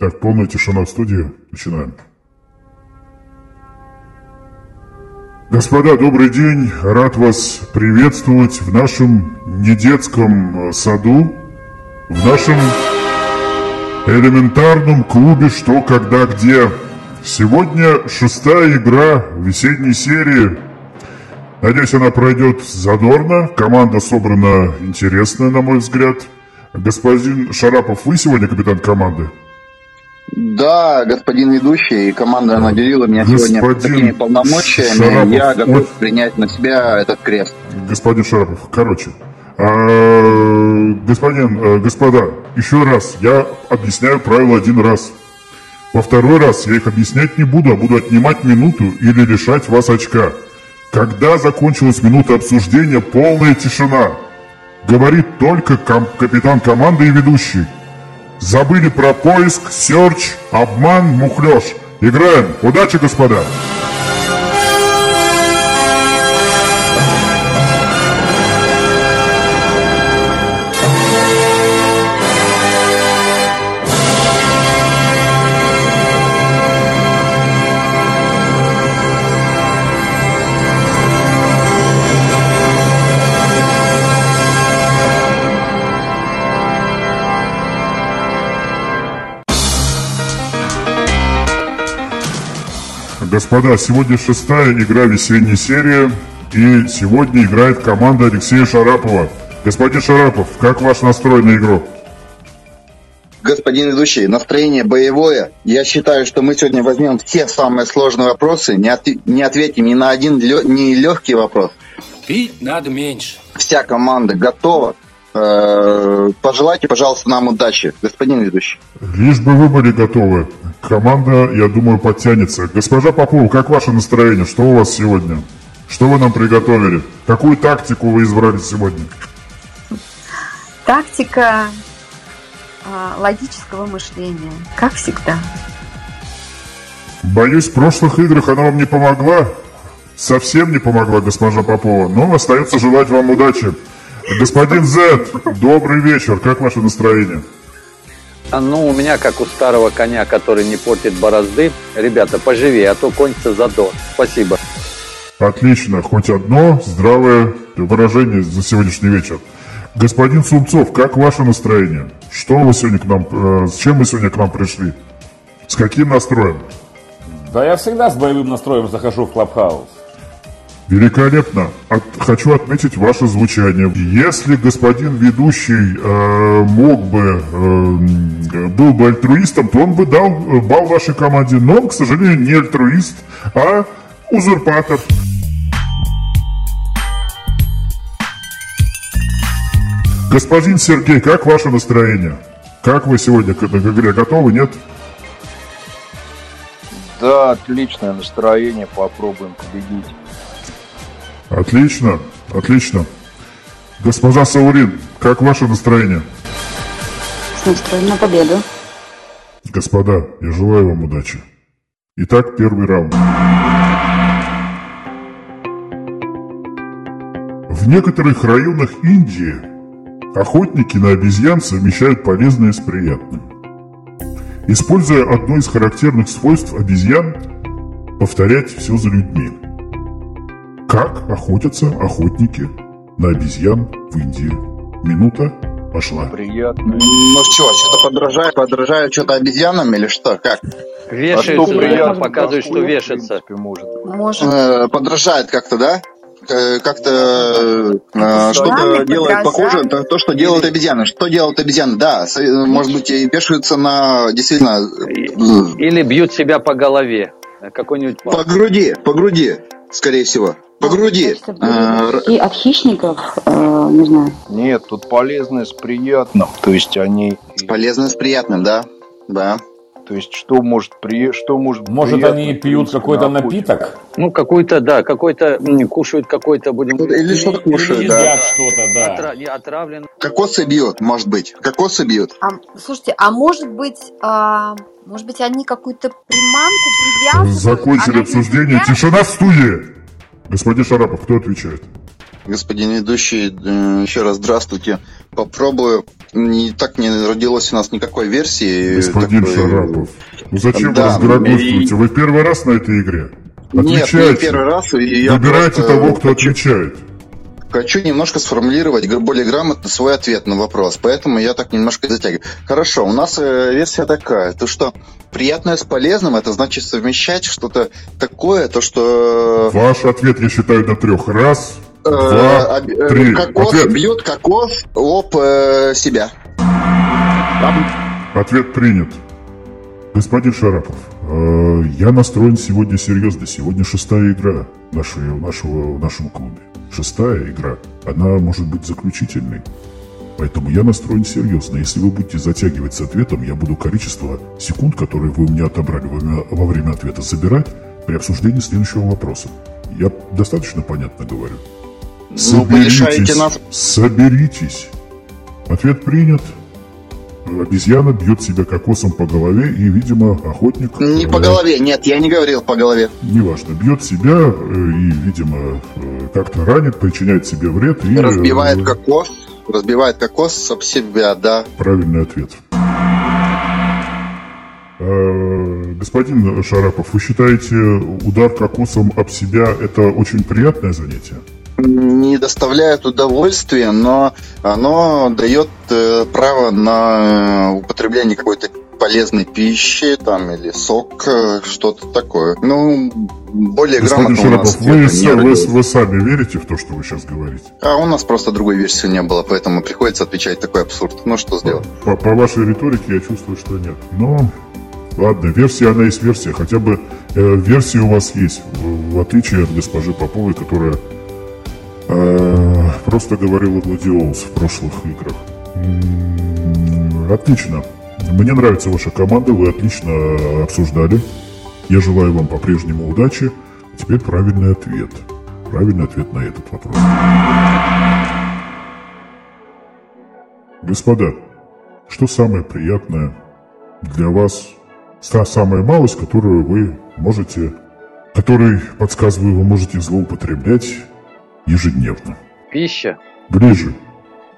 Так, полная тишина в студии. Начинаем. Господа, добрый день. Рад вас приветствовать в нашем недетском э, саду, в нашем элементарном клубе «Что, когда, где». Сегодня шестая игра весенней серии. Надеюсь, она пройдет задорно. Команда собрана интересная, на мой взгляд. Господин Шарапов, вы сегодня капитан команды? Да, господин ведущий, команда наделила меня господин сегодня такими полномочиями. Шарапов, я готов вот... принять на себя этот крест. Господин Шарапов, короче, а, господин, а, господа, еще раз, я объясняю правила один раз. Во второй раз я их объяснять не буду, а буду отнимать минуту или лишать вас очка. Когда закончилась минута обсуждения, полная тишина. Говорит только ком капитан команды и ведущий. Забыли про поиск, серч, обман, мухлёж. Играем. Удачи, господа! Господа, сегодня шестая игра весенней серии, и сегодня играет команда Алексея Шарапова. Господин Шарапов, как ваш настрой на игру? Господин ведущий, настроение боевое. Я считаю, что мы сегодня возьмем все самые сложные вопросы, не, от, не ответим ни на один лё, не легкий вопрос. Пить надо меньше. Вся команда готова. Э, пожелайте, пожалуйста, нам удачи, господин ведущий. Лишь бы вы были готовы. Команда, я думаю, подтянется. Госпожа Попова, как ваше настроение? Что у вас сегодня? Что вы нам приготовили? Какую тактику вы избрали сегодня? Тактика э, логического мышления, как всегда. Боюсь, в прошлых играх она вам не помогла. Совсем не помогла, госпожа Попова. Но остается желать вам удачи. Господин Зет, добрый вечер. Как ваше настроение? А, ну, у меня, как у старого коня, который не портит борозды. Ребята, поживее, а то кончится задор. Спасибо. Отлично. Хоть одно здравое выражение за сегодняшний вечер. Господин Сумцов, как ваше настроение? Что вы сегодня к нам, э, с чем вы сегодня к нам пришли? С каким настроем? Да я всегда с боевым настроем захожу в Клабхаус. Великолепно. От, хочу отметить ваше звучание. Если господин ведущий э, мог бы, э, был бы альтруистом, то он бы дал э, бал вашей команде. Но он, к сожалению, не альтруист, а узурпатор. Господин Сергей, как ваше настроение? Как вы сегодня к этой игре готовы, нет? Да, отличное настроение, попробуем победить. Отлично, отлично. Госпожа Саурин, как ваше настроение? С настроем на победу. Господа, я желаю вам удачи. Итак, первый раунд. В некоторых районах Индии охотники на обезьян совмещают полезное с приятным. Используя одно из характерных свойств обезьян – повторять все за людьми – как охотятся охотники на обезьян в Индии? Минута пошла. Приятно. Ну что, что-то подражает, подражает что-то обезьянам или что? Как? Вешается, а что приятно, показывает, что вешается. Может. может. Э, подражает как-то, да? Э, как-то э, что-то делает похоже на то, что делают обезьяны. Что делают обезьяны? Да, может быть, и вешаются на действительно... Или бьют себя по голове. Какой-нибудь... По груди, по груди, скорее всего. По груди. А, и от хищников, э, не знаю. Нет, тут полезное с приятным. То есть они... Полезное с приятным, да. Да. То есть что может при что может Может они пьют какой-то напиток? Ну какой-то да, какой-то кушают какой-то будем или что-то кушают, или да. что-то, да. Отра... Отравлен. Кокосы бьют, может быть. Кокосы бьют. А, слушайте, а может быть, а, может быть они какую-то приманку привязывают? Закончили обсуждение. Тишина в студии. Господин Шарапов, кто отвечает? господин ведущий, э, еще раз здравствуйте. Попробую. Не так не родилось у нас никакой версии. Господин такой... Шарапов, ну зачем Да, вы разглагольствуете? и- Вы первый раз на этой игре? Нет, не Отвечайте. первый раз. и я Выбирайте просто того, кто хочу- отвечает. Хочу немножко сформулировать более грамотно свой ответ на вопрос, поэтому я так немножко затягиваю. Хорошо, у нас э, версия такая, то что приятное с полезным, это значит совмещать что-то такое, то что Ваш ответ я считаю до трех. Раз, э, два, э, три. кокос Ответ. бьет кокос об э, себя. Ответ принят. Господин Шарапов, э, я настроен сегодня серьезно. Сегодня шестая игра нашей, нашего, в нашем клубе. Шестая игра. Она может быть заключительной. Поэтому я настроен серьезно. Если вы будете затягивать с ответом, я буду количество секунд, которые вы у меня отобрали во время, во время ответа, забирать при обсуждении следующего вопроса. Я достаточно понятно говорю? Ну, лишаете нас- Соберитесь. Ответ принят. Обезьяна бьет себя кокосом по голове и, видимо, охотник... Не по голове, нет, я не говорил по голове. Неважно, бьет себя э, и, видимо, э, как-то ранит, причиняет себе вред и... Разбивает э, кокос, разбивает кокос об себя, да. Правильный ответ. Господин Шарапов, вы считаете удар кокосом об себя это очень приятное занятие? Не доставляет удовольствия, но оно дает э, право на э, употребление какой-то полезной пищи там или сок, э, что-то такое. Ну, более Господин грамотно у нас Шарапов, вы, вы, вы сами верите в то, что вы сейчас говорите? А у нас просто другой версии не было, поэтому приходится отвечать такой абсурд. Ну, что сделать? По, по вашей риторике я чувствую, что нет. Но, ладно, версия, она есть версия. Хотя бы э, версия у вас есть, в, в отличие от госпожи Поповой, которая э, просто говорила гладиолус в прошлых играх. Отлично. Мне нравится ваша команда, вы отлично обсуждали. Я желаю вам по-прежнему удачи. Теперь правильный ответ. Правильный ответ на этот вопрос. Господа, что самое приятное для вас, та самая малость, которую вы можете, которой, подсказываю, вы можете злоупотреблять ежедневно? Пища. Ближе,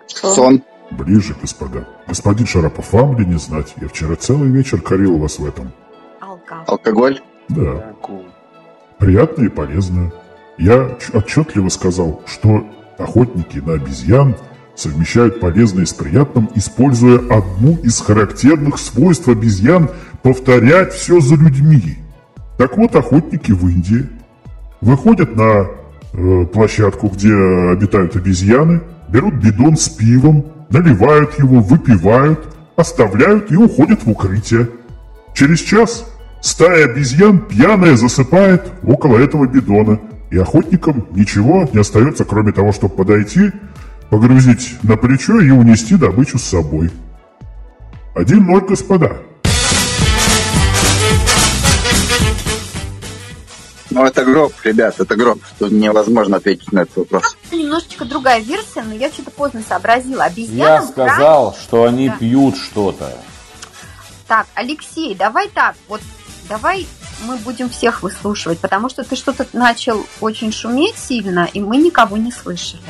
Сон. ближе, господа. Господин Шарапов, вам ли не знать? Я вчера целый вечер корил вас в этом. Алкоголь. Алкоголь. Да, приятно и полезно. Я отчетливо сказал, что охотники на обезьян совмещают полезное с приятным, используя одну из характерных свойств обезьян повторять все за людьми. Так вот, охотники в Индии выходят на площадку, где обитают обезьяны, берут бидон с пивом, наливают его, выпивают, оставляют и уходят в укрытие. Через час стая обезьян пьяная засыпает около этого бидона, и охотникам ничего не остается, кроме того, чтобы подойти, погрузить на плечо и унести добычу с собой. Один ноль, господа. Ну, это гроб, ребят, это гроб. Тут невозможно ответить на этот вопрос. Немножечко другая версия, но я что-то поздно сообразила. Я Обезьянам сказал, что они Да. пьют что-то. Так, Алексей, давай так, вот давай мы будем всех выслушивать, потому что ты что-то начал очень шуметь сильно, и мы никого не слышали.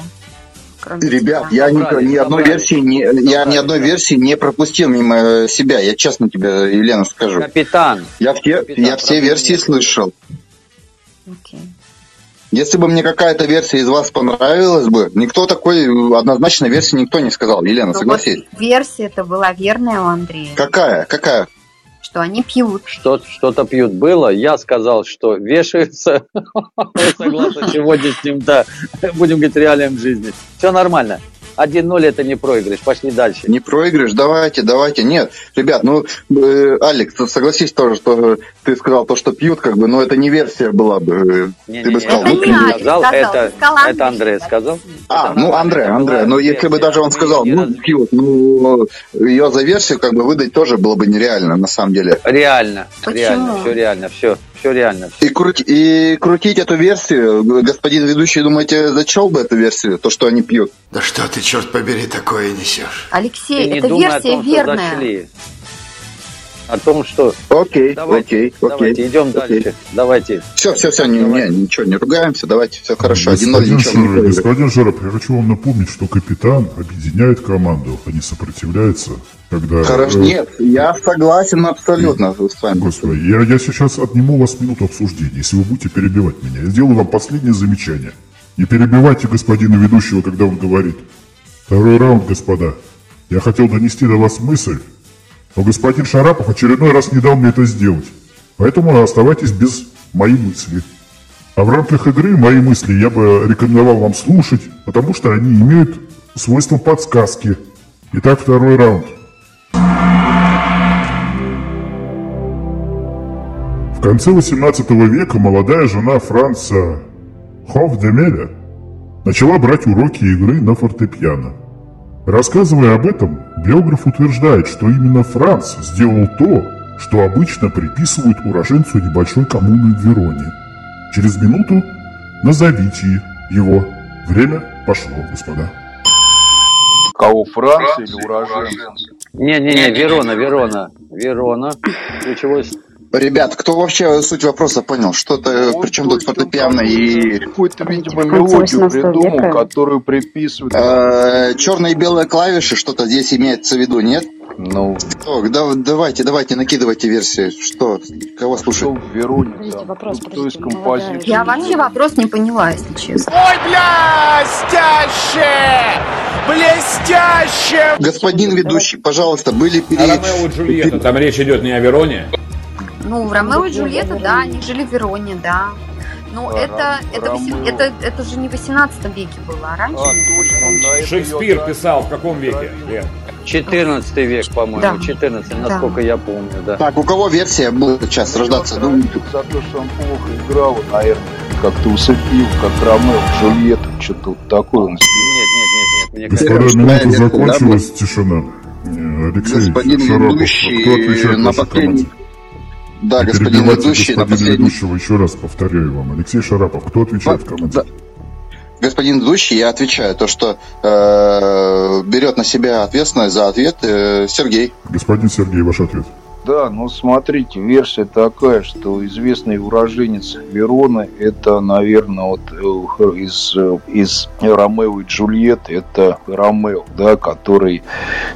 Кроме Ребят, тебя. я ни, ни одной версии не, я ни одной версии не пропустил мимо себя. Я честно тебе, Елена, скажу. Капитан. Я все, Капитан, я все версии нет. слышал. Окей. Если бы мне какая-то версия из вас понравилась бы, никто такой э, однозначной версии никто не сказал. Елена, Ну, согласись? вот версия это была верная у Андрея, Какая? Какая? что они пьют. Что, что-то пьют было. Я сказал, что вешаются. Согласно сегодняшним, да. Будем говорить, реалиям жизни. Все нормально. 1-0 это не проигрыш. Пошли дальше. Не проигрыш? Давайте, давайте. Нет, ребят, ну, э, Алекс, согласись тоже, что ты сказал то, что пьют, как бы, но это не версия была бы. Не, ты не, бы не, сказал, это ну, не. Алекс сказал, сказал, это- сказал это Андрей сказал. А, Это ну, нормально, Андре, это Андре, была ну, если бы даже он сказал, ну, пьют, ну, ее за версию как бы выдать тоже было бы нереально, на самом деле. Реально, Почему? реально, все реально, все, все реально. И, крути- и крутить эту версию, господин ведущий, думаете, зачел бы эту версию, то, что они пьют? Да что ты, черт побери, такое несешь? Алексей, о версия том, что верная. О том, что... Окей, давайте, окей, давайте, окей. идем окей. дальше. Давайте. Все, все, все, не, не, ничего, не ругаемся, давайте, все хорошо. Один ноль, Господин, ничего не Шар- проигрываем. господин Жаров, я хочу вам напомнить, что капитан объединяет команду, а не сопротивляется, когда... Хорошо, э, нет, я согласен абсолютно с вами. Господи, я, я сейчас отниму у вас минуту обсуждения, если вы будете перебивать меня. Я сделаю вам последнее замечание. Не перебивайте господина ведущего, когда он говорит. Второй раунд, господа. Я хотел донести до вас мысль, но господин Шарапов очередной раз не дал мне это сделать. Поэтому оставайтесь без моей мысли. А в рамках игры мои мысли я бы рекомендовал вам слушать, потому что они имеют свойство подсказки. Итак, второй раунд. В конце 18 века молодая жена Франца Хофдемеля начала брать уроки игры на фортепиано. Рассказывая об этом, биограф утверждает, что именно Франц сделал то, что обычно приписывают уроженцу небольшой коммуны в Вероне. Через минуту назовите его. Время пошло, господа. Кого, Франция или уроженцы? Не-не-не, Верона, Верона. Верона. Ключевой Ребят, кто вообще суть вопроса понял? Что-то, Вот причем тут фортепиано так. и... Какую-то, видимо, мелодию 18 придумал, века. которую приписывают. Э, черные и белые клавиши, что-то здесь имеется в виду, нет? Ну, О, да- давайте, давайте, накидывайте версии. Что, кого слушать? в Вероне Подождите, там? вопрос, Кто из композиторов? Я вообще вопрос не поняла, если честно. Ой, блестяще! Блестяще! Господин ведущий, пожалуйста, были А пере... Ромео Джульетта, там речь идет не о Вероне? Ну, Ромео и Джульетта, да, они жили в Вероне, да. Ну, А, это, это, Ромео. это, это же не в 18 веке было, а раньше. А, точно, на Шекспир писал в каком веке? Лен? 14 век, по-моему, Да. 14, насколько я помню, да. Так, у кого версия будет сейчас рождаться? Ну, За то, что он плохо играл, наверное, как-то усыпил, как Ромео, Джульетта, что-то вот такое. Нет, нет, нет, нет, мне кажется, минута версия, да, закончилась, тишина. Э, Алексей господин Шарапов, кто отвечает на вашей последний... Да, Не господин ведущий на господина последний... ведущего, еще раз повторяю вам. Алексей Шарапов, кто отвечает в команде? Да. Господин ведущий, я отвечаю, то, что э, берет на себя ответственность за ответ э, Сергей. Господин Сергей, ваш ответ. Да, ну смотрите, версия такая, что известный уроженец Вероны, это, наверное, вот э, из, из Ромео и Джульетты, это Ромео, да, который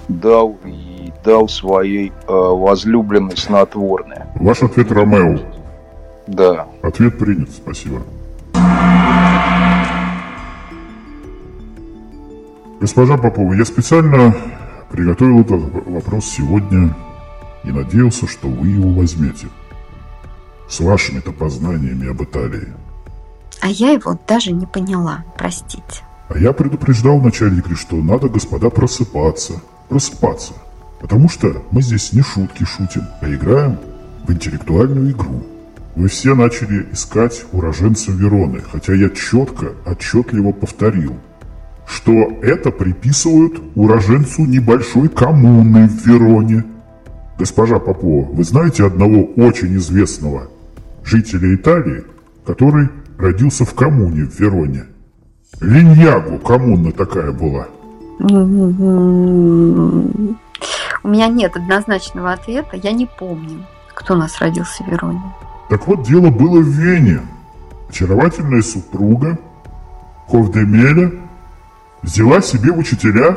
дал и дал своей э, возлюбленной снотворное. Ваш ответ Ромео. Да. Ответ принят, спасибо. Госпожа Попова, я специально приготовил этот вопрос сегодня и надеялся, что вы его возьмете. С вашими-то познаниями об Италии. А я его даже не поняла, простите. А я предупреждал игры, что надо, господа, просыпаться. Просыпаться. Потому что мы здесь не шутки шутим, а играем в интеллектуальную игру. Вы все начали искать уроженца Вероны, хотя я четко, отчетливо повторил, что это приписывают уроженцу небольшой коммуны в Вероне. Госпожа Попова, вы знаете одного очень известного жителя Италии, который родился в коммуне в Вероне? Линьягу коммуна такая была. У меня нет однозначного ответа, я не помню, кто у нас родился в Вероне. Так вот, дело было в Вене. Очаровательная супруга Ковдемеля взяла себе учителя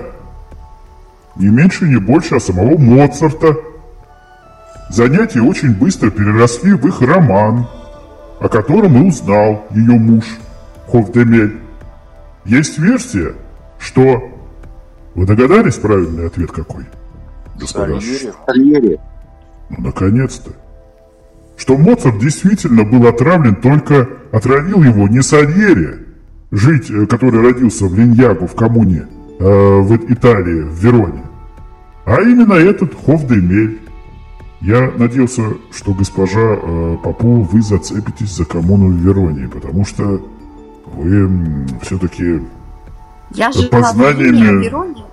не меньше, не больше, а самого Моцарта. Занятия очень быстро переросли в их роман, о котором и узнал ее муж Ковдемель. Есть версия, что... Вы догадались правильный ответ какой? Господа? Сальери. Ну, наконец-то. Что Моцарт действительно был отравлен, только отравил его не Сальери, жить, э, который родился в Линьягу в коммуне э, в Италии, в Вероне, а именно этот Хофдемель. Я надеялся, что госпожа э, Попова, вы зацепитесь за коммуну в Вероне, потому что вы все-таки Я жила познаниями- в Вероне.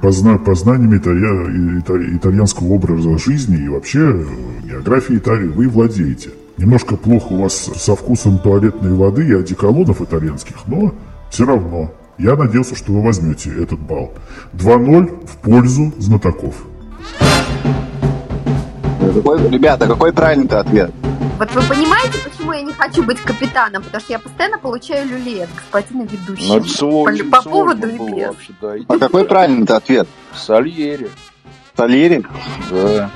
Позна- познаниями италья- ита- итальянского образа жизни и вообще э, географией Италии вы владеете. Немножко плохо у вас со вкусом туалетной воды и одеколонов итальянских, но все равно я надеялся, что вы возьмете этот балл. 2-0 в пользу знатоков. Какой, ребята, какой правильный ответ? Вот вы понимаете, почему я не хочу быть капитаном? Потому что я постоянно получаю люлей от господина ведущего. Ну, это сложно, по, по поводу небес. вообще, да. И А какой правильный ответ? Сальери, Сальери? да.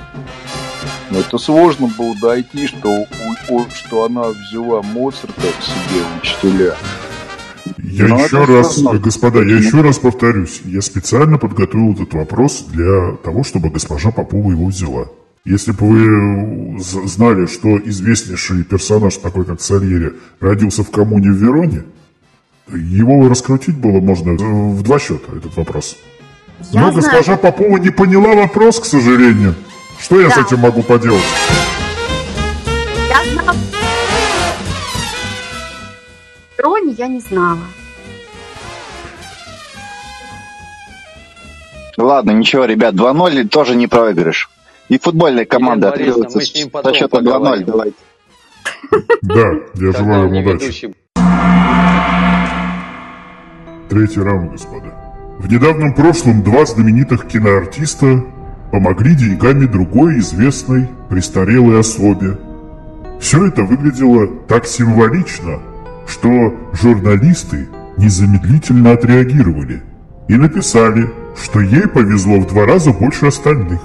Но это сложно было дойти, что, у- у- что она взяла Моцарта к себе учителя. Я Ну, еще это раз, сложно. господа, я еще раз повторюсь, я специально подготовил этот вопрос для того, чтобы госпожа Попова его взяла. Если бы вы з- знали, что известнейший персонаж, такой как Сальери, родился в коммуне в Вероне, его раскрутить было можно э, в два счета, этот вопрос. Я Но знаю. госпожа Попова не поняла вопрос, к сожалению. Что я с Да. этим могу поделать? Я знала. Рони я не знала. Ладно, ничего, ребят, 2-0 тоже не проигрыш. И футбольная команда отыгрывается со счета 2-0. поговорим. Давайте. Да, я желаю вам удачи. Третий раунд, господа. В недавнем прошлом два знаменитых киноартиста помогли деньгами другой известной престарелой особе. Все это выглядело так символично, что журналисты незамедлительно отреагировали и написали, что ей повезло в два раза больше остальных.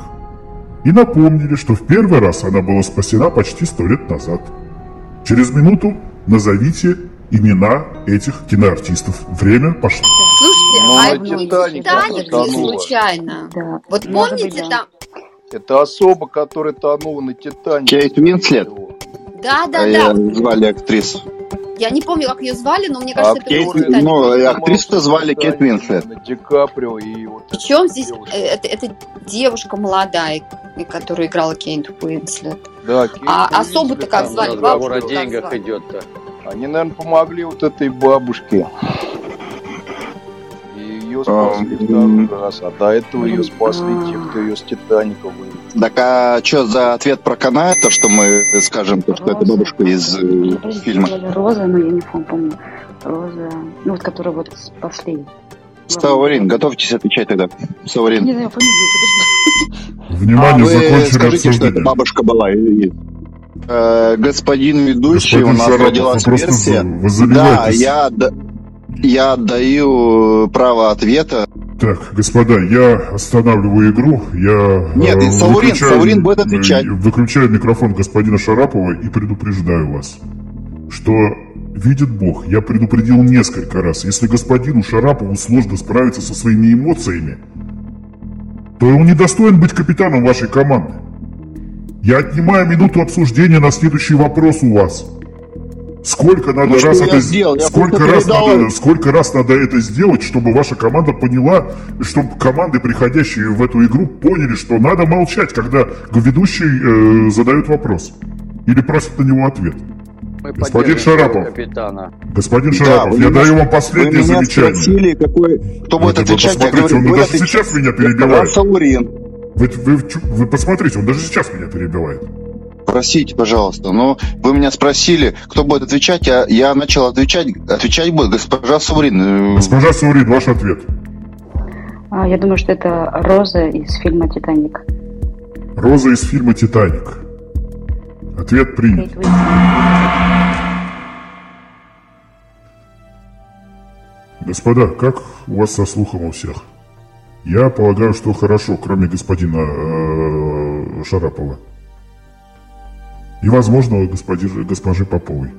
И напомнили, что в первый раз она была спасена почти сто лет назад. Через минуту назовите имена этих киноартистов. Время пошло. Слушайте, Ну, а а это не «Титаник» Титаник ли случайно? Да. Вот Может помните быть, да. там... Это особа, которая тонула на Титанике. Кейт Уинслет? Да, да, А да. я звали актрису. Я не помню, как ее звали, но мне А кажется, это Кейт- был Титаник. ну, актрису звали Кейт Уинслет. Ди Каприо и вот... Причем здесь это, это девушка молодая, и которая играла Кейт Уинслет. Да, Кейт А особо-то как звали? Разговор Бабушку о как деньгах идет-то. Они, наверное, помогли вот этой бабушке. И ее спасли Ам, второй раз. А до этого ее спасли а. те, кто ее с Титаника вывел. Так а что за ответ про Каная, то, что мы скажем, то, что это Роза. бабушка из э, фильма? Роза, но я не пом- помню. Роза, ну вот которая вот спасли. Саурин, готовьтесь отвечать тогда. Не Саурин. знаю фамилию, подожди. Внимание, а закончили скажите, что это обсуждение. бабушка была. и- э, господин ведущий, Господин у нас Шарапов, родилась вы версия. вы Да, я, я отдаю право ответа. Так, господа, я останавливаю игру. Я Нет, э, Саурин, выключаю- Саурин будет отвечать. э, Выключаю микрофон господина Шарапова и предупреждаю вас, что видит Бог, я предупредил несколько раз, если господину Шарапову сложно справиться со своими эмоциями, то он не достоин быть капитаном вашей команды. Я отнимаю минуту обсуждения на следующий вопрос у вас. Сколько надо Ну, раз это сделал? Сколько раз передал- надо сколько раз надо это сделать, чтобы ваша команда поняла, чтобы команды, приходящие в эту игру, поняли, что надо молчать, когда ведущий э, задает вопрос или просит на него ответ. Мы Господин Шарапов. капитана. Господин Да, Шарапов, вы я меня- даю вам Вы последнее меня замечание. спросили, какой, кто будет вы отвечать. Я посмотрите, говорю, он даже отвечать. сейчас меня Я перебивает. Саурин. Вы, вы, чу- вы посмотрите, он даже сейчас меня перебивает. Простите, пожалуйста, но вы меня спросили, кто будет отвечать, я, я начал отвечать. Отвечать будет госпожа Саурин. Госпожа Саурин, ваш ответ. А, я думаю, что это Роза из фильма «Титаник». Роза из фильма «Титаник». Ответ принят. Господа, как у вас со слухом у всех? Я полагаю, что хорошо, кроме господина э, Шарапова. И, возможно, господи- госпожи Поповой.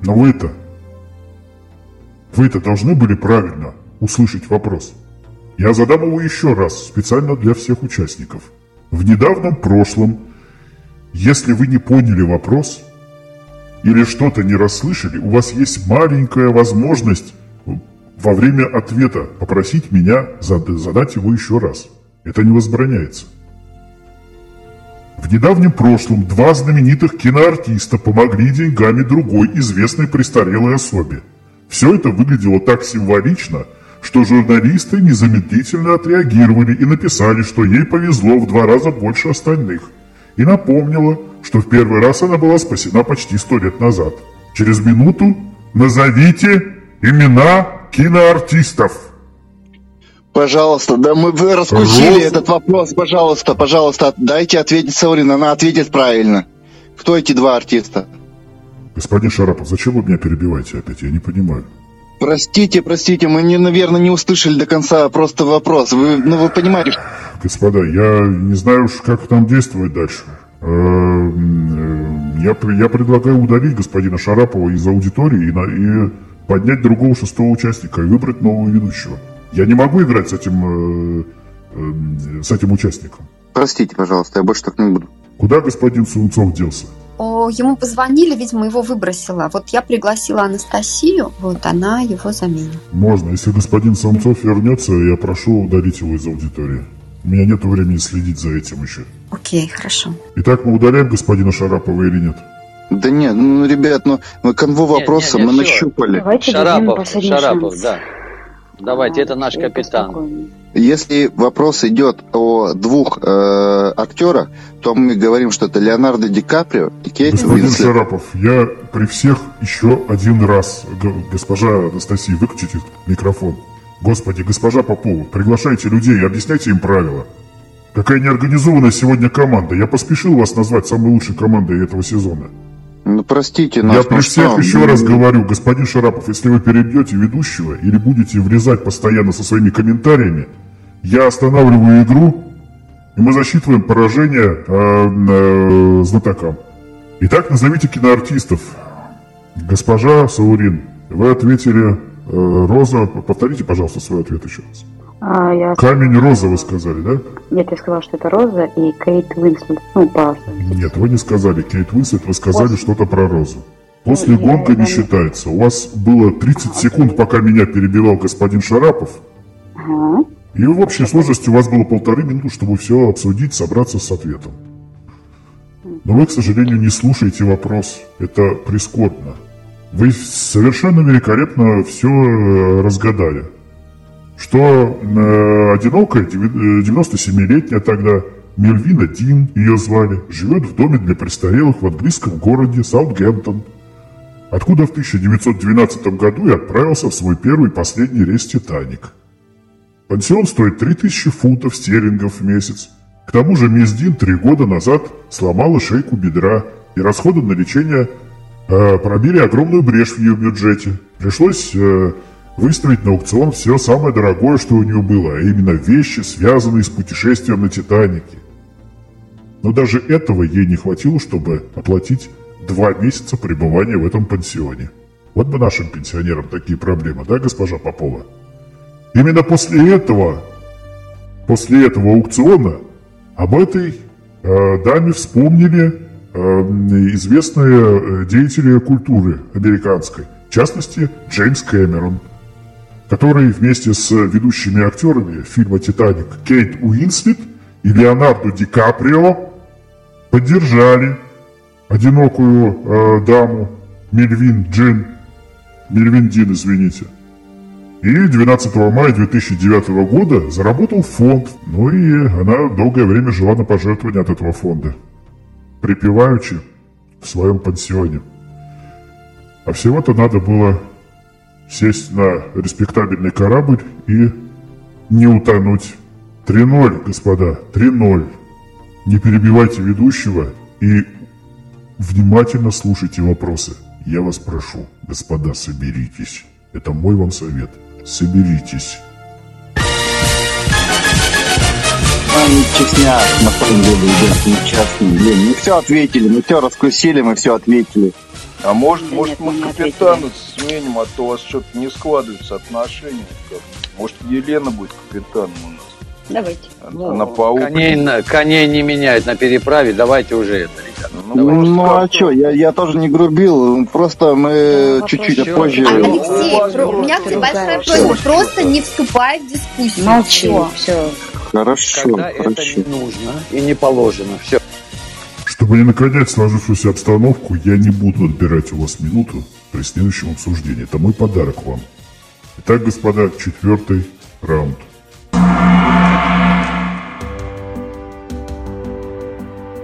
Но вы-то... Вы-то должны были правильно услышать вопрос. Я задам его еще раз, специально для всех участников. В недавнем прошлом, если вы не поняли вопрос, или что-то не расслышали, у вас есть маленькая возможность во время ответа попросить меня зад- задать его еще раз. Это не возбраняется. В недавнем прошлом два знаменитых киноартиста помогли деньгами другой известной престарелой особе. Все это выглядело так символично, что журналисты незамедлительно отреагировали и написали, что ей повезло в два раза больше остальных. И напомнила, что в первый раз она была спасена почти сто лет назад. Через минуту назовите имена киноартистов. Пожалуйста, да мы вы раскусили Роз... этот вопрос, пожалуйста, пожалуйста, дайте ответить Саурин, она ответит правильно. Кто эти два артиста? Господин Шарапов, зачем вы меня перебиваете опять? Я не понимаю. Простите, простите, мы, не, наверное, не услышали до конца просто вопрос. Вы, ну, вы понимаете... Господа, я не знаю уж, как нам действовать дальше. Э, э, я, я предлагаю удалить господина Шарапова из аудитории и, и поднять другого шестого участника и выбрать нового ведущего. Я не могу играть с этим, э, с этим участником. Простите, пожалуйста, я больше так не буду. Куда господин Сунцов делся? О, ему позвонили, видимо, его выбросила. Вот я пригласила Анастасию, вот она его заменит. Можно. Если господин Самцов вернется, я прошу удалить его из аудитории. У меня нет времени следить за этим еще. Окей, хорошо. Итак, мы удаляем господина Шарапова или нет? Да нет, ну, ребят, ну, мы канву вопроса мы все. нащупали. Давайте Шарапов, Шарапов, шанс. да. Давайте, это наш капитан. Если вопрос идет о двух э, актерах, то мы говорим, что это Леонардо Ди Каприо и Кейт Господин Уинслет. Шарапов, я при всех еще один раз, госпожа Анастасия, выключите микрофон. Господи, госпожа Попова, приглашайте людей объясняйте им правила. Какая неорганизованная сегодня команда. Я поспешил вас назвать самой лучшей командой этого сезона. Ну, простите нас. Я при всех что? еще раз говорю, господин Шарапов, если вы перебьете ведущего или будете влезать постоянно со своими комментариями, я останавливаю игру, и мы засчитываем поражение э, э, знатокам. Итак, назовите киноартистов. Госпожа Саурин, вы ответили э, Роза. Повторите, пожалуйста, свой ответ еще раз. А, я... Камень Роза вы сказали, да? Нет, я сказала, что это Роза и Кейт Уинслет. Ну, по Нет, вы не сказали Кейт Уинслет, вы сказали После... что-то про Розу. После ну, гонка я... не считается. У вас было 30 секунд, пока меня перебивал господин Шарапов. Ага. И в общей сложности у вас было полторы минуты, чтобы все обсудить, собраться с ответом. Но вы, к сожалению, не слушаете вопрос. Это прискорбно. Вы совершенно великолепно все э, разгадали что э, одинокая 97-летняя э, тогда Мельвина Дин, ее звали, живет в доме для престарелых в английском городе Саутгемптон, откуда в 1912 году и отправился в свой первый и последний рейс «Титаник». Пансион стоит 3000 фунтов стерлингов в месяц. К тому же мисс Дин три года назад сломала шейку бедра, и расходы на лечение э, пробили огромную брешь в ее бюджете. Пришлось э, выставить на аукцион все самое дорогое, что у нее было, а именно вещи, связанные с путешествием на Титанике. Но даже этого ей не хватило, чтобы оплатить два месяца пребывания в этом пансионе. Вот бы нашим пенсионерам такие проблемы, да, госпожа Попова? Именно после этого, после этого аукциона об этой э, даме вспомнили э, известные э, деятели культуры американской, в частности, Джеймс Кэмерон – который вместе с ведущими актерами фильма «Титаник» Кейт Уинслет и Леонардо Ди Каприо поддержали одинокую э, даму Мельвин Джин, Мельвин Дин, извините. И 12 мая 2009 года заработал фонд, ну и она долгое время жила на пожертвования от этого фонда, припеваючи в своем пансионе. А всего-то надо было сесть на респектабельный корабль и не утонуть. 3-0, господа, 3-0. Не перебивайте ведущего и внимательно слушайте вопросы. Я вас прошу, господа, соберитесь. Это мой вам совет. Соберитесь. не честняк, на самом деле, ребят, нечестный. Блин, мы все ответили, мы все раскусили, мы все ответили. А может, да может мы капитана сменим, а то у вас что-то не складывается отношения. Может, Елена будет капитаном у нас. Давайте. Она ну, паук. Коней, коней не меняют на переправе, давайте уже это, ребята. Ну, ну, ну а что, я, я тоже не грубил, просто мы чуть-чуть позже... Алексей, про, у меня большая просьба, просто не вступай в дискуссию. Молчи, все. Хорошо, Когда хорошо. это не нужно и не положено, все. Чтобы не наконять сложившуюся обстановку, я не буду отбирать у вас минуту при следующем обсуждении. Это мой подарок вам. Итак, господа, четвертый раунд.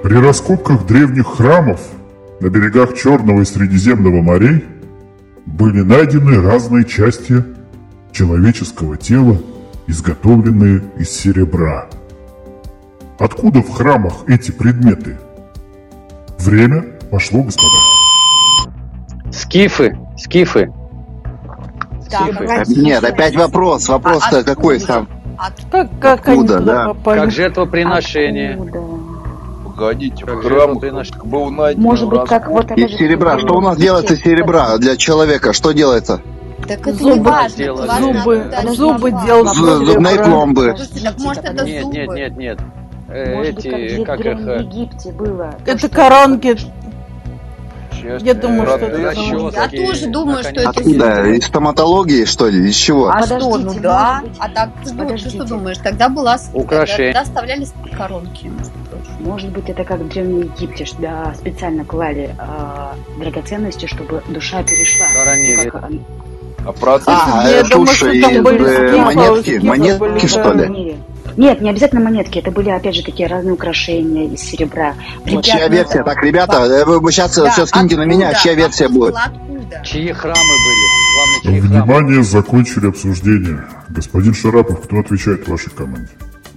При раскопках древних храмов на берегах Черного и Средиземного морей были найдены разные части человеческого тела изготовленные из серебра. Откуда в храмах эти предметы? Время пошло, господа. Скифы, скифы. Скифы. Нет, опять вопрос. Вопрос-то А какой откуда? сам? Как, как они Откуда, да? попали? Как жертвоприношение. Откуда? Погодите, Как жертвоприношение. был найден Может быть, как вот Из серебра. Что у нас делается из серебра для человека? Что делается? Так это Зубы не важно. Зубы, откуда зубы попали. делал З- Зубные пломбы. Слушайте, так может это Нет, зубы? нет, нет, нет. Э, Может быть, как Эти, в как их... Древнем э, Египте было. То, Это что- коронки. Я думаю, что это Я тоже думаю, что это Откуда? Из стоматологии, что ли? Из чего? А что, ну да. А так ты, что- ты Подождите. что думаешь? Тогда была Украшение. Тогда оставлялись коронки. Может быть, это как в Древнем Египте, что да, специально клали а, драгоценности, чтобы душа перешла. Хоронили. А, протез? А, Я э, думаю, что там были э, монетки, скифы монетки были, что ли? не- Нет, не обязательно монетки, это были, опять же, такие разные украшения из серебра. Вот. Чья версия? Так, ребята, э, вы сейчас Да, все скиньте на меня, откуда? чья версия Вопрос будет? Откуда? Чьи храмы были? Главное, чьи храмы. Внимание, закончили обсуждение. Господин Шарапов, кто отвечает в вашей команде?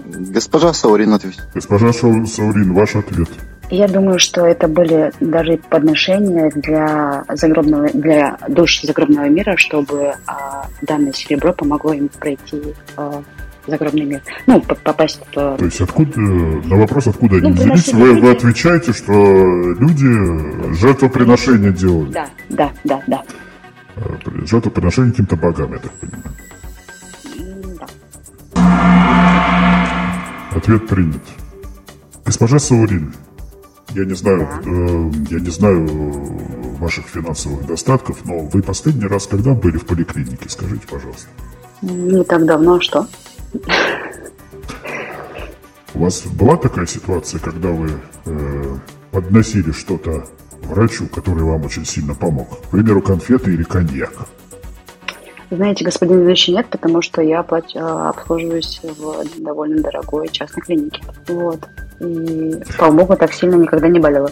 Госпожа Саурин ответит. Госпожа Шау- Саурин, ваш ответ. Я думаю, что это были даже подношения для загробного, для душ загробного мира, чтобы а, данное серебро помогло им пройти а, загробный мир. Ну, попасть в... То есть откуда, э, на вопрос, откуда они Ну, взялись, приносили вы, вы отвечаете, что люди жертвоприношения делали. Да, да, да, да. Э, Жертвоприношение каким-то богам, я так понимаю. Да. Ответ принят. Госпожа Саурин, я не знаю, э, я не знаю э, ваших финансовых достатков, но вы последний раз когда были в поликлинике, скажите, пожалуйста. Не так давно, а что? У вас была такая ситуация, когда вы э, подносили что-то врачу, который вам очень сильно помог? К примеру, конфеты или коньяк? Знаете, господин ведущий, нет, потому что я плат- обслуживаюсь в довольно дорогой частной клинике. Вот. И, слава богу, так сильно никогда не болела.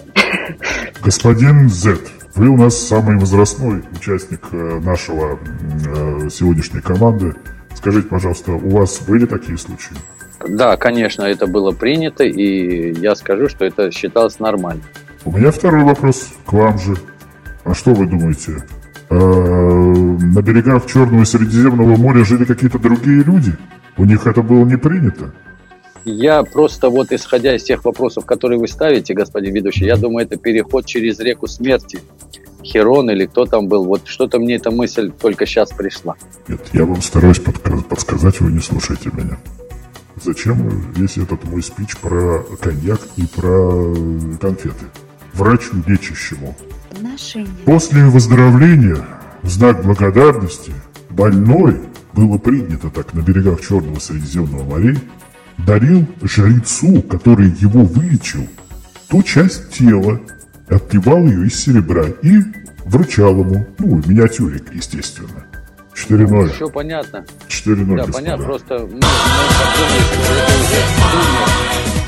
Господин Z, вы у нас самый возрастной участник э, нашего э, сегодняшней команды. Скажите, пожалуйста, у вас были такие случаи? Да, конечно, это было принято, и я скажу, что это считалось нормально. У меня второй вопрос к вам же. А что вы думаете? Э, на берегах Черного и Средиземного моря жили какие-то другие люди? У них это было не принято? Я просто вот исходя из тех вопросов, которые вы ставите, господин ведущий, я думаю, это переход через реку смерти. Херон или кто там был. Вот что-то мне эта мысль только сейчас пришла. Нет, я вам стараюсь подка- подсказать, вы не слушаете меня. Зачем весь этот мой спич про коньяк и про э, конфеты? Врачу лечащему. Отношения. После выздоровления, в знак благодарности, больной, было принято так на берегах Черного Средиземного моря, дарил жрецу, который его вылечил, ту часть тела, отливал ее из серебра и вручал ему, ну, в миниатюре, естественно. 4-0. Все понятно. 4-0, Да, господа. понятно. Просто мы, мы подумали.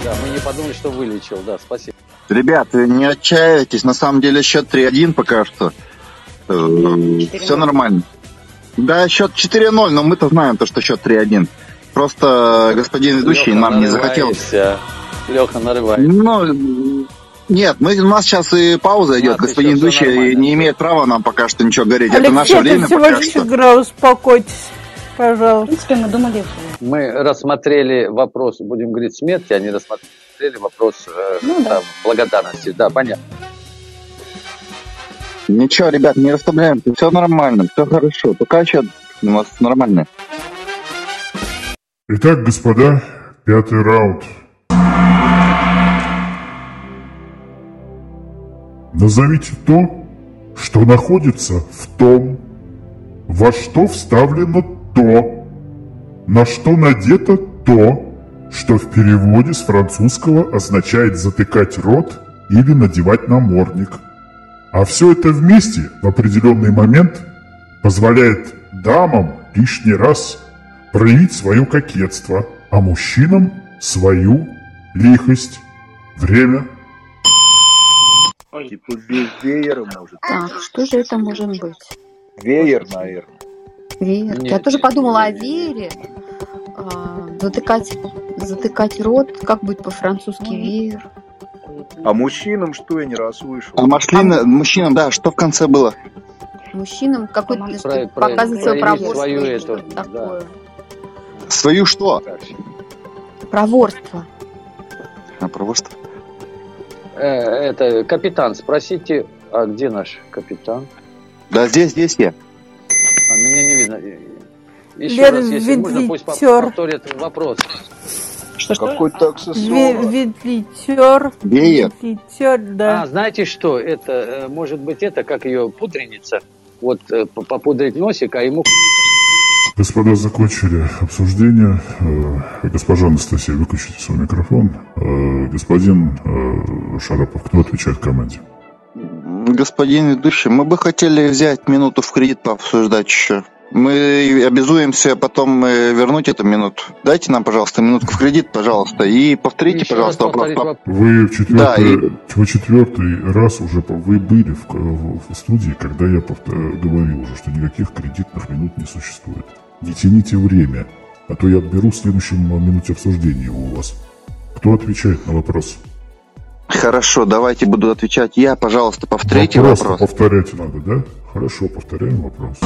Да, мы не подумали, что вылечил. Да, спасибо. Ребят, э, не отчаивайтесь, на самом деле счет 3-1 пока что. Все нормально. Да, счет 4-0, но мы-то знаем то, что счет 3-1. Просто господин ведущий Леха, нам не захотел. Леха, нарывай. Ну, нет, мы, у нас сейчас и пауза идет. Ладно, Господин ведущий нормально. не имеет права нам пока что ничего говорить. Это Алексей, наше это время всего пока лишь что. игра, успокойтесь, В пожалуйста. принципе, мы думали, Мы рассмотрели вопрос, будем говорить, смерти, а не рассмотрели вопрос э, Ну да. там, благодарности. Да, понятно. Ничего, ребят, не расслабляемся, все нормально, все хорошо. Пока счет у нас нормальный. Итак, господа, пятый раунд. Назовите то, что находится в том, во что вставлено то, на что надето то, что в переводе с французского означает затыкать рот или надевать намордник. А все это вместе в определенный момент позволяет дамам лишний раз проявить свое кокетство, а мужчинам свою лихость. Время. Типа ве- веер, может. Так, что же это может быть? Веер, наверное. Веер. Нет, Я тоже нет, подумала о веере. А, Затыкать, затыкать рот, как будет по-французски веер. А мужчинам что я не расслышал? А машлина, мужчинам, да, что в конце было? Мужчинам какой-то Про- что про- показывать свое проворство свою эту, что-то да. такое. Свою что? Проворство. А, просто. Э, это, капитан, спросите, а где наш капитан? Да, здесь, здесь я. А, меня не видно. Еще Лер, раз, если можно, пусть повторит вопрос. Какой-то Ве- аксессуар. Ветлитер. Веер. Ветлитер, да. А, знаете что? Это, э, может быть, это, как ее пудреница. Вот э, попудрить носик, а ему Господа, закончили обсуждение. Э, Госпожа Анастасия, выключите свой микрофон. Э, Господин э, Шарапов, кто отвечает команде? Господин ведущий, мы бы хотели взять минуту в кредит пообсуждать еще. Мы обязуемся потом вернуть эту минуту. Дайте нам, пожалуйста, минутку в кредит, пожалуйста, и повторите, Еще пожалуйста, вопрос. Вы в четвертый, Да, и- в четвертый раз уже вы были в, в- в студии, когда я повтор- говорил уже, что никаких кредитных минут не существует. Не тяните время, а то я отберу в следующем минуте обсуждения его у вас. Кто отвечает на вопрос? Хорошо, давайте буду отвечать я. Пожалуйста, повторите вопрос. вопрос. повторять надо, да? Хорошо, повторяем вопрос.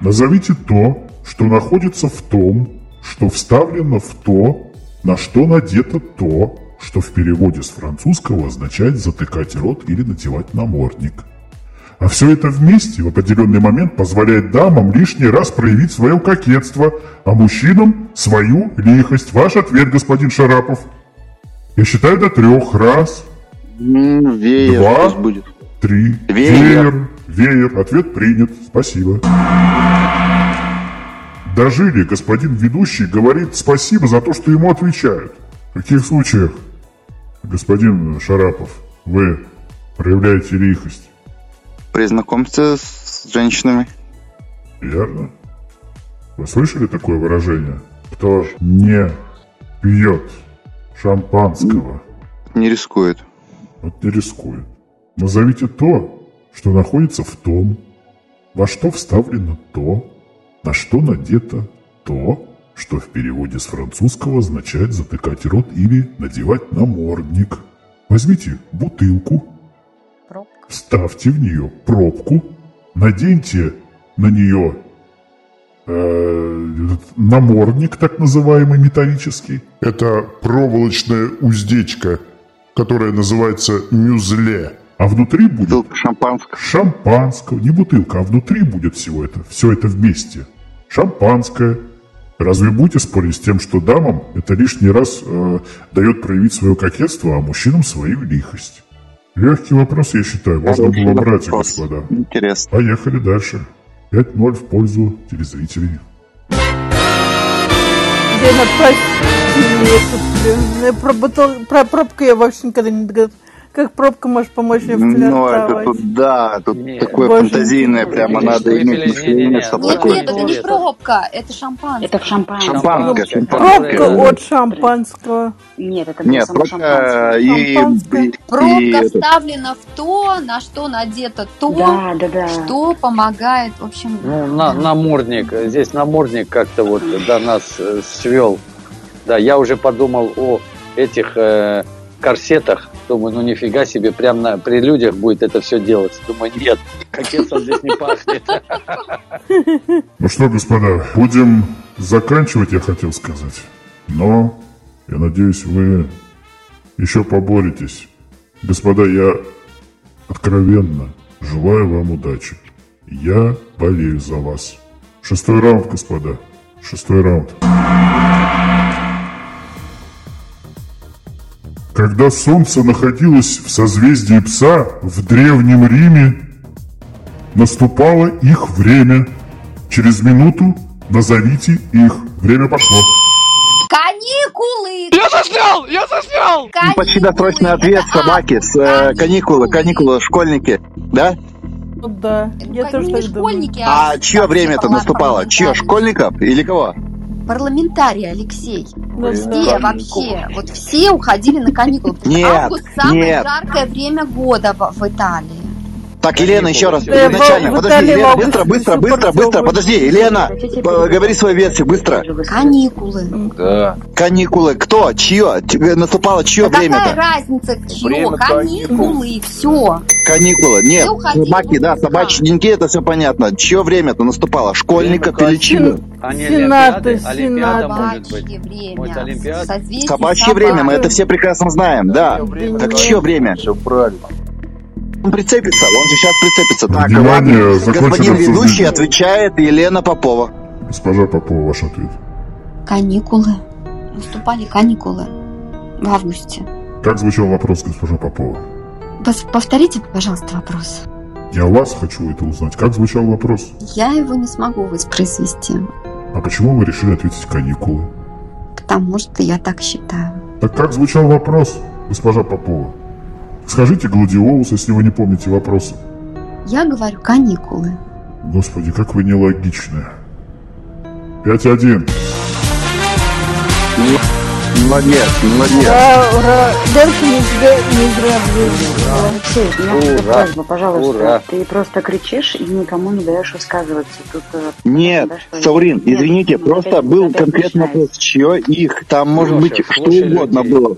Назовите то, что находится в том, что вставлено в то, на что надето то, что в переводе с французского означает затыкать рот или надевать намордник. А все это вместе в определенный момент позволяет дамам лишний раз проявить свое кокетство, а мужчинам свою лихость. Ваш ответ, господин Шарапов. Я считаю до трех. Раз, Веер Два. будет. три. Веер. Веер. Ответ принят. Спасибо. Дожили, господин ведущий говорит спасибо за то, что ему отвечают. В каких случаях, господин Шарапов, вы проявляете лихость? При знакомстве с женщинами. Верно? Вы слышали такое выражение? Кто не пьет шампанского, Не рискует. вот не рискует. Назовите то, что находится в том, во что вставлено то, на что надето то, что в переводе с французского означает затыкать рот или надевать намордник. Возьмите бутылку, Пробка. вставьте в нее пробку, наденьте на нее э, намордник, так называемый металлический. Это проволочная уздечка, которая называется мюзле. А внутри будет Бутылка шампанского. шампанского, не бутылка, а внутри будет всего это, все это вместе. Шампанское. Разве будете спорить с тем, что дамам это лишний раз э, дает проявить свое кокетство, а мужчинам свою лихость? Легкий вопрос, я считаю, можно было брать, господа. Интересно. Поехали дальше. 5-0 в пользу телезрителей. Я про, бутыл- про пробку я вообще никогда не догадалась. Как пробка может помочь мне Ну, это флиртовать? тут, да, тут Нет. такое Боже фантазийное, мой. прямо надо иметь не-не-не. чтобы Нет, такое. нет, это не пробка, это шампанское. Это шампанское. Шампанское, шампанское. Пробка Да. от шампанского. Нет, это не Нет, само просто шампанское. и, Шампанское. и- и Пробка это, вставлена в то, на что надето то, Да, да, да. что помогает, в общем... Ну, на, намордник. Здесь намордник как-то вот до нас э, свел. Да, я уже подумал о этих э, корсетах. Думаю, ну нифига себе, прям на, при людях будет это все делать. Думаю, нет, кокетством здесь не пахнет. Ну что, господа, будем заканчивать, я хотел сказать. Но, я надеюсь, вы еще поборетесь. Господа, я откровенно желаю вам удачи. Я болею за вас. Шестой раунд, господа. Шестой раунд. Когда солнце находилось в созвездии пса в Древнем Риме, наступало их время. Через минуту назовите их. Время пошло. Каникулы! Я заснял! Я заснял! Ну, почти досрочный ответ собаки с э, каникулы, каникулы, школьники, да? Ну да, Ну, я как тоже не так думаю. школьники, А чье как время-то наступало? Чье, школьников или кого? Парламентарии, Алексей. Ну, Все да. вообще, вот все уходили на каникулы. Нет, Август самое нет. жаркое время года в, в Италии. Так, Елена, еще раз, в Подожди, Елена, быстро, быстро, быстро, быстро, подожди, Елена, говори свою версию, быстро. Каникулы. Да. Каникулы, кто, чье, Тебе наступало чье А какая время-то? разница, чье? Время Каникулы, и все. Каникулы, нет, собаки, да, собачьи деньки, это все понятно. Чье время-то наступало? Школьников Время или чье? А Олимпиады? Олимпиада Сената. может быть. Собачье время. Собачье время, мы это все прекрасно знаем, да. Так чье время? Все правильно. Он прицепится, он же сейчас прицепится. Так, Внимание, ладно. господин ведущий отвечает Елена Попова. Госпожа Попова, ваш ответ. Каникулы. Наступали каникулы в августе. Как звучал вопрос, госпожа Попова? Пос- Повторите, пожалуйста, вопрос. Я у вас хочу это узнать. Как звучал вопрос? Я его не смогу воспроизвести, А почему вы решили ответить каникулы? потому что я так считаю. Так как звучал вопрос, госпожа Попова? Скажите гладиолус, если вы не помните вопроса. Я говорю каникулы. Господи, как вы нелогичны. 5-1. Молодец, молодец. Ура, ура. Ленка не зря, не зря. Алексей, у меня Ура. просьба, пожалуйста, Ура. ты просто кричишь и никому не даешь высказываться. Тут э, Нет, да, Саурин, Нет, извините, ну, просто опять- был опять конкретный вопрос, чье их. Там может быть что угодно людей. было.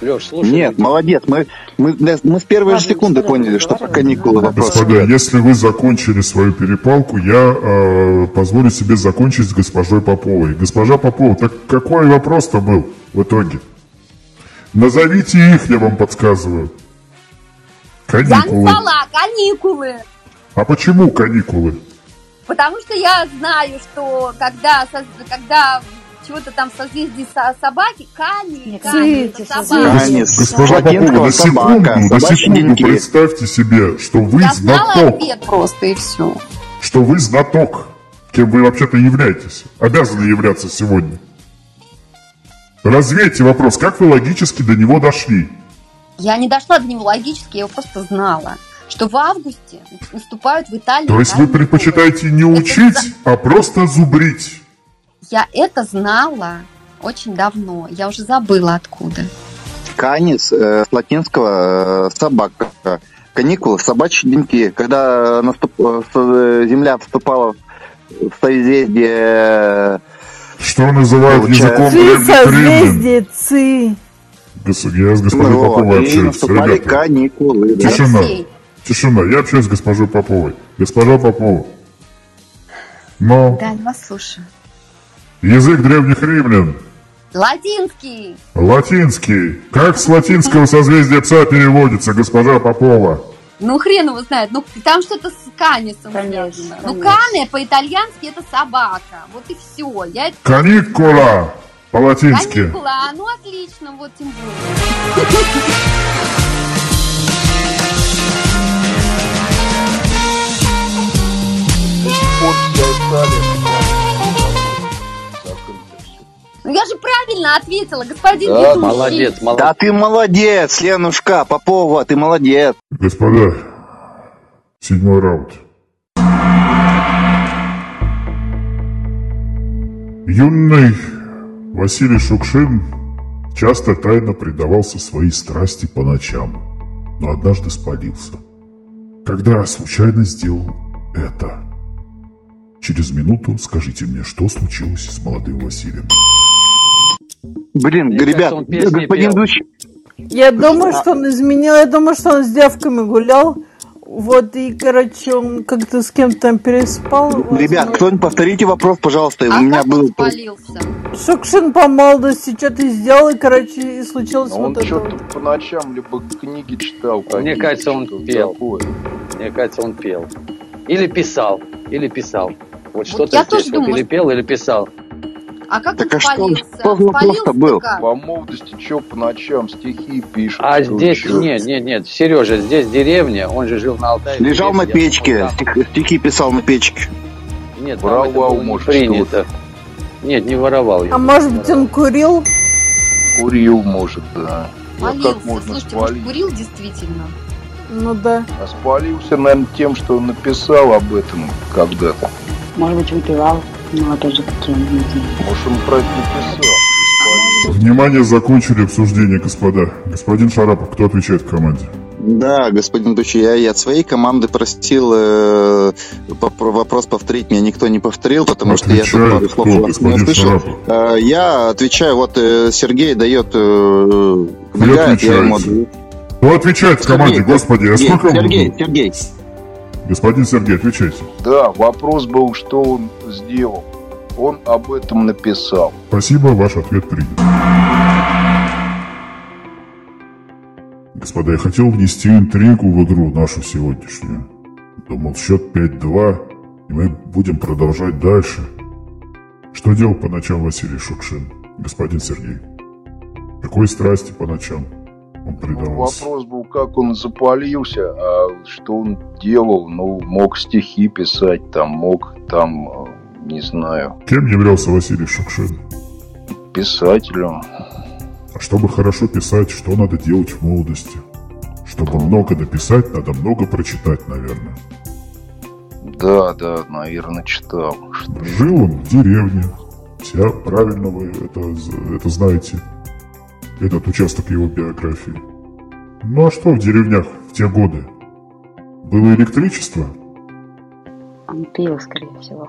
Леш, слушай. Нет, людей. молодец, мы, мы, мы с первой же Ладно, секунды что поняли, я что про разговариваю? каникулы вопрос. Господа, если вы закончили свою перепалку, я э, позволю себе закончить с госпожой Поповой. Госпожа Попова, так какой вопрос-то был в итоге? Назовите их, я вам подсказываю. Я Каникулы. назвала каникулы. А почему каникулы? Потому что я знаю, что когда, когда чего-то там в созвездии со- собаки, кани, кани, собака. Танец. Госпожа Попова, на секунду, на секунду представьте себе, что вы Я знаток, ответ просто и все. что вы знаток, кем вы вообще-то являетесь, обязаны являться сегодня. Развейте вопрос, как вы логически до него дошли? Я не дошла до него логически, я его просто знала. Что в августе наступают в Италии То есть вы предпочитаете не Это учить, а просто зубрить? Я это знала очень давно. Я уже забыла откуда. Канис э, с латинского э, собака. Каникулы, собачьи деньки. Когда наступ, э, э, земля вступала в созвездие... Что называют Получается. языком Ци, созвездие, ци. Я с госпожой Ну, Поповой общаюсь. Ребята, каникулы. да. Тишина. Алексей, тишина. Я общаюсь с госпожой Поповой. Госпожа Попова. Но да, я вас слушаю. Язык древних римлян Латинский. Латинский. Как с латинского созвездия пса переводится, госпожа Попова? Ну, хрен его знает. Ну, там что-то с канисом Конечно, связано. Ну, кане по-итальянски это собака. Вот и все. Я это... Каникула по-латински. Каникула, ну отлично, вот тем более. Я же правильно ответила, господин Да, ведущий. Молодец, Да молодец. ты молодец, Ленушка, Попова, ты молодец. Господа, седьмой раунд. Юный Василий Шукшин часто тайно предавался своей страсти по ночам, но однажды спалился. Когда случайно сделал это? Через минуту скажите мне, что случилось с молодым Василием. Блин, Мне ребят, кажется, он господин пел. ведущий, Я думаю, что он изменил, я думаю, что он с девками гулял. Вот, и, короче, он как-то с кем-то там переспал. ребят, возможно. кто-нибудь повторите вопрос, пожалуйста. А У меня как был... он спалился? Шукшин по молодости что-то сделал, и, короче, и случилось Он вот это. что-то вот. по ночам либо книги читал. Мне кажется, он что-то пел. такое. Мне кажется, он пел. Или писал. Или писал. Вот что-то я здесь вот. думаю, Или пел, или писал. А как Так он а что- спалился? что вопрос-то Спалился был? как? По молодости что по ночам стихи пишет. А здесь, чё? нет, нет, нет, Сережа, здесь деревня, он же жил на Алтае. Лежал на печке, стихи писал на печке. Нет, Воровал, может, принято. Нет, не воровал я. А может быть, он курил? Курил, может, да. Молился. как можно Слушайте, может, спалить? курил действительно? Ну да. А спалился, наверное, тем, что написал об этом когда-то. Может быть, выпивал, он про это написал. Внимание, закончили обсуждение, господа. Господин Шарапов, кто отвечает в команде? Да, господин Дучи, я и от своей команды просил э, вопрос повторить. Меня никто не повторил, потому Отвечает что я тут много слов не слышал. Э, я отвечаю, вот э, Сергей дает э, помогает, я ему. Кто отвечает в команде, Сергей, господи? А Сергей, сколько Сергей, Сергей. Господин Сергей, отвечайте. Да, вопрос был, что он сделал. Он об этом написал. Спасибо, ваш ответ принят. Господа, я хотел внести интригу в игру нашу сегодняшнюю. Думал, счет 5-2, и мы будем продолжать дальше. Что делал по ночам Василий Шукшин, господин Сергей? Какой страсти по ночам он предавался? Ну, вопрос был, как он запалился, а что он делал? Ну, мог стихи писать, там, мог там, э, не знаю. Кем являлся Василий Шукшин? Писателем. А чтобы хорошо писать, что надо делать в молодости? Чтобы много написать, надо много прочитать, наверное. Да, да, наверное, читал. Что... Жил он в деревне. Вся правильно вы это, это знаете. Этот участок его биографии. Ну а что в деревнях в те годы? Было электричество? Он пил, скорее всего.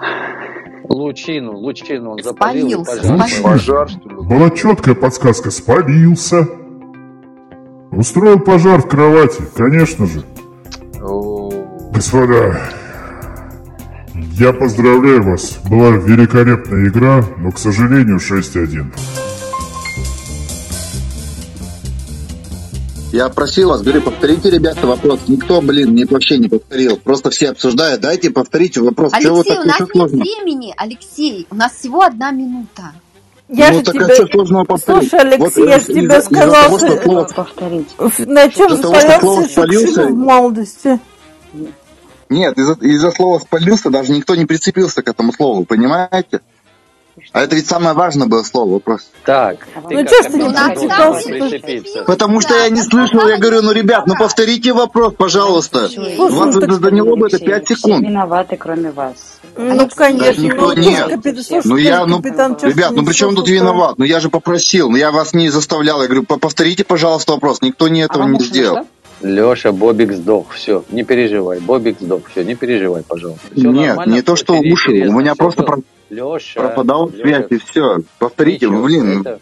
Лучину, лучину он запалил. Спалился. Пожар. что ли? Была четкая подсказка. Спалился. Устроил пожар в кровати, конечно же. Господа, я поздравляю вас. Была великолепная игра, но, к сожалению, 6-1. Я просил вас, говорю, повторите, ребята, вопрос. Никто, блин, не, вообще не повторил. Просто все обсуждают. Дайте повторите вопрос. Алексей, Чего у нас нет сложно? времени. Алексей, у нас всего одна минута. Я ну, же тебе... Слушай, Алексей, вот, я же тебе сказал, что... Слово... повторить. На чем спалился Шукшин в молодости? Нет, из-за из слова «спалился» даже никто не прицепился к этому слову, понимаете? А это ведь самое важное было слово вопрос. Так. Ну что ж ты не прицепился? Потому что я не слышал, я говорю, ну, ребят, ну повторите вопрос, пожалуйста. У вас заняло бы это 5 секунд. виноваты, кроме вас. Ну, конечно. Никто ну, нет. Ну, я, ну, ребят, ну, при чем тут виноват? Ну, я же попросил, ну, я вас не заставлял. Я говорю, повторите, пожалуйста, вопрос. Никто не этого не сделал. Леша, Бобик сдох, все, не переживай. Бобик сдох, все, не переживай, пожалуйста. Все Нет, не то, что уши, у меня просто про... Леша, пропадал Леша, связь и все. Повторите, Ничего, блин. Это...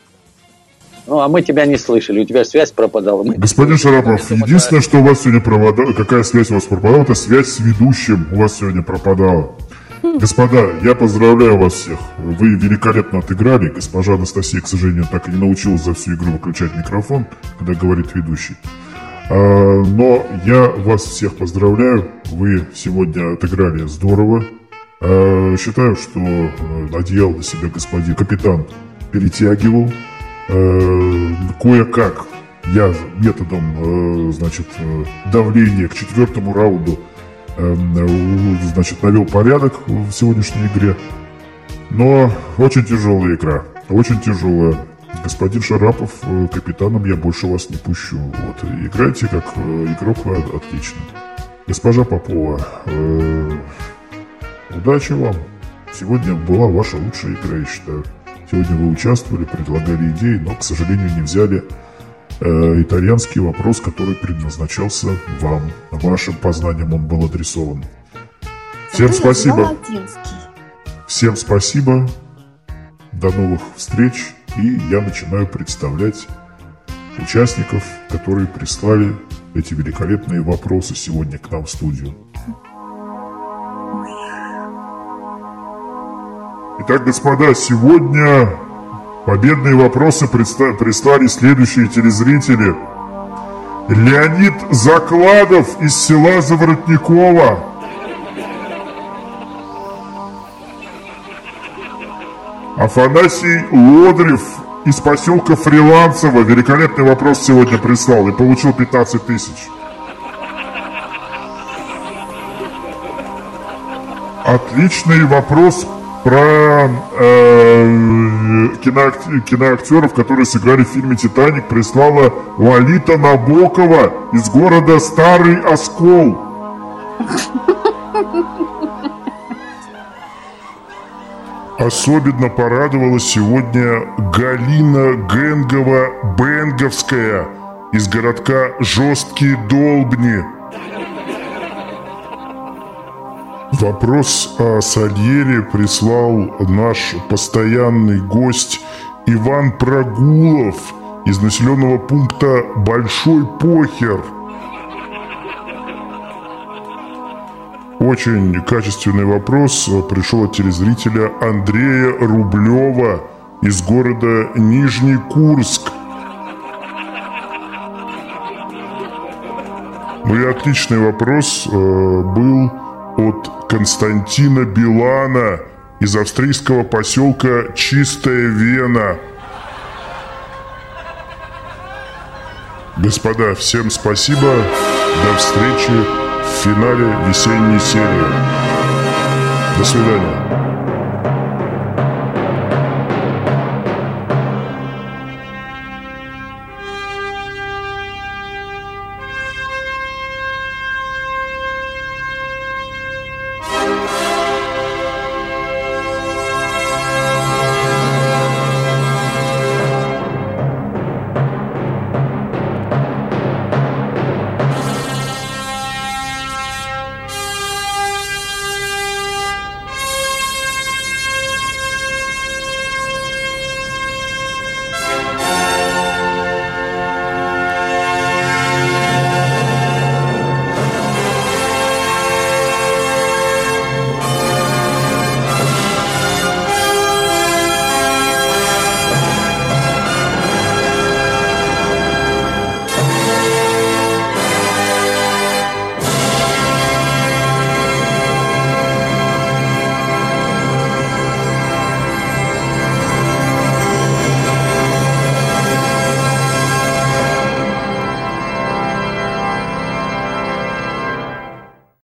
Ну, а мы тебя не слышали, у тебя связь пропадала. Мы... Господин Шарапов, единственное, что у вас сегодня пропадало, какая связь у вас пропадала, это связь с ведущим у вас сегодня пропадала. Господа, я поздравляю вас всех. Вы великолепно отыграли. Госпожа Анастасия, к сожалению, так и не научилась за всю игру выключать микрофон, когда говорит ведущий. А, но я вас всех поздравляю. Вы сегодня отыграли здорово. А, считаю, что одеял на себя господин капитан перетягивал. А, кое-как я методом, значит, давления к четвертому раунду, значит, навел порядок в сегодняшней игре. Но очень тяжелая игра, очень тяжелая. Господин Шарапов, э, капитаном я больше вас не пущу. Вот, играйте как э, игрок отлично. Госпожа Попова, э, удачи вам. Сегодня была ваша лучшая игра, я считаю. Сегодня вы участвовали, предлагали идеи, но, к сожалению, не взяли э, итальянский вопрос, который предназначался вам. Вашим познанием он был адресован. Всем спасибо. Всем спасибо. До новых встреч. И я начинаю представлять участников, которые прислали эти великолепные вопросы сегодня к нам в студию. Итак, господа, сегодня победные вопросы прислали следующие телезрители. Леонид Закладов из села Заворотникова. Афанасий Лодрев из поселка Фриланцево великолепный вопрос сегодня прислал и получил 15 тысяч. Отличный вопрос про э, киноактер, киноактеров, которые сыграли в фильме «Титаник», прислала Лолита Набокова из города Старый Оскол. Особенно порадовала сегодня Галина Генгова-Бенговская из городка Жесткие Долбни. Вопрос о Сальере прислал наш постоянный гость Иван Прогулов из населенного пункта Большой Похер. Очень качественный вопрос пришел от телезрителя Андрея Рублева из города Нижний Курск. Ну и отличный вопрос э, был от Константина Билана из австрийского поселка Чистая Вена. Господа, всем спасибо. До встречи в финале весенней серии. До свидания.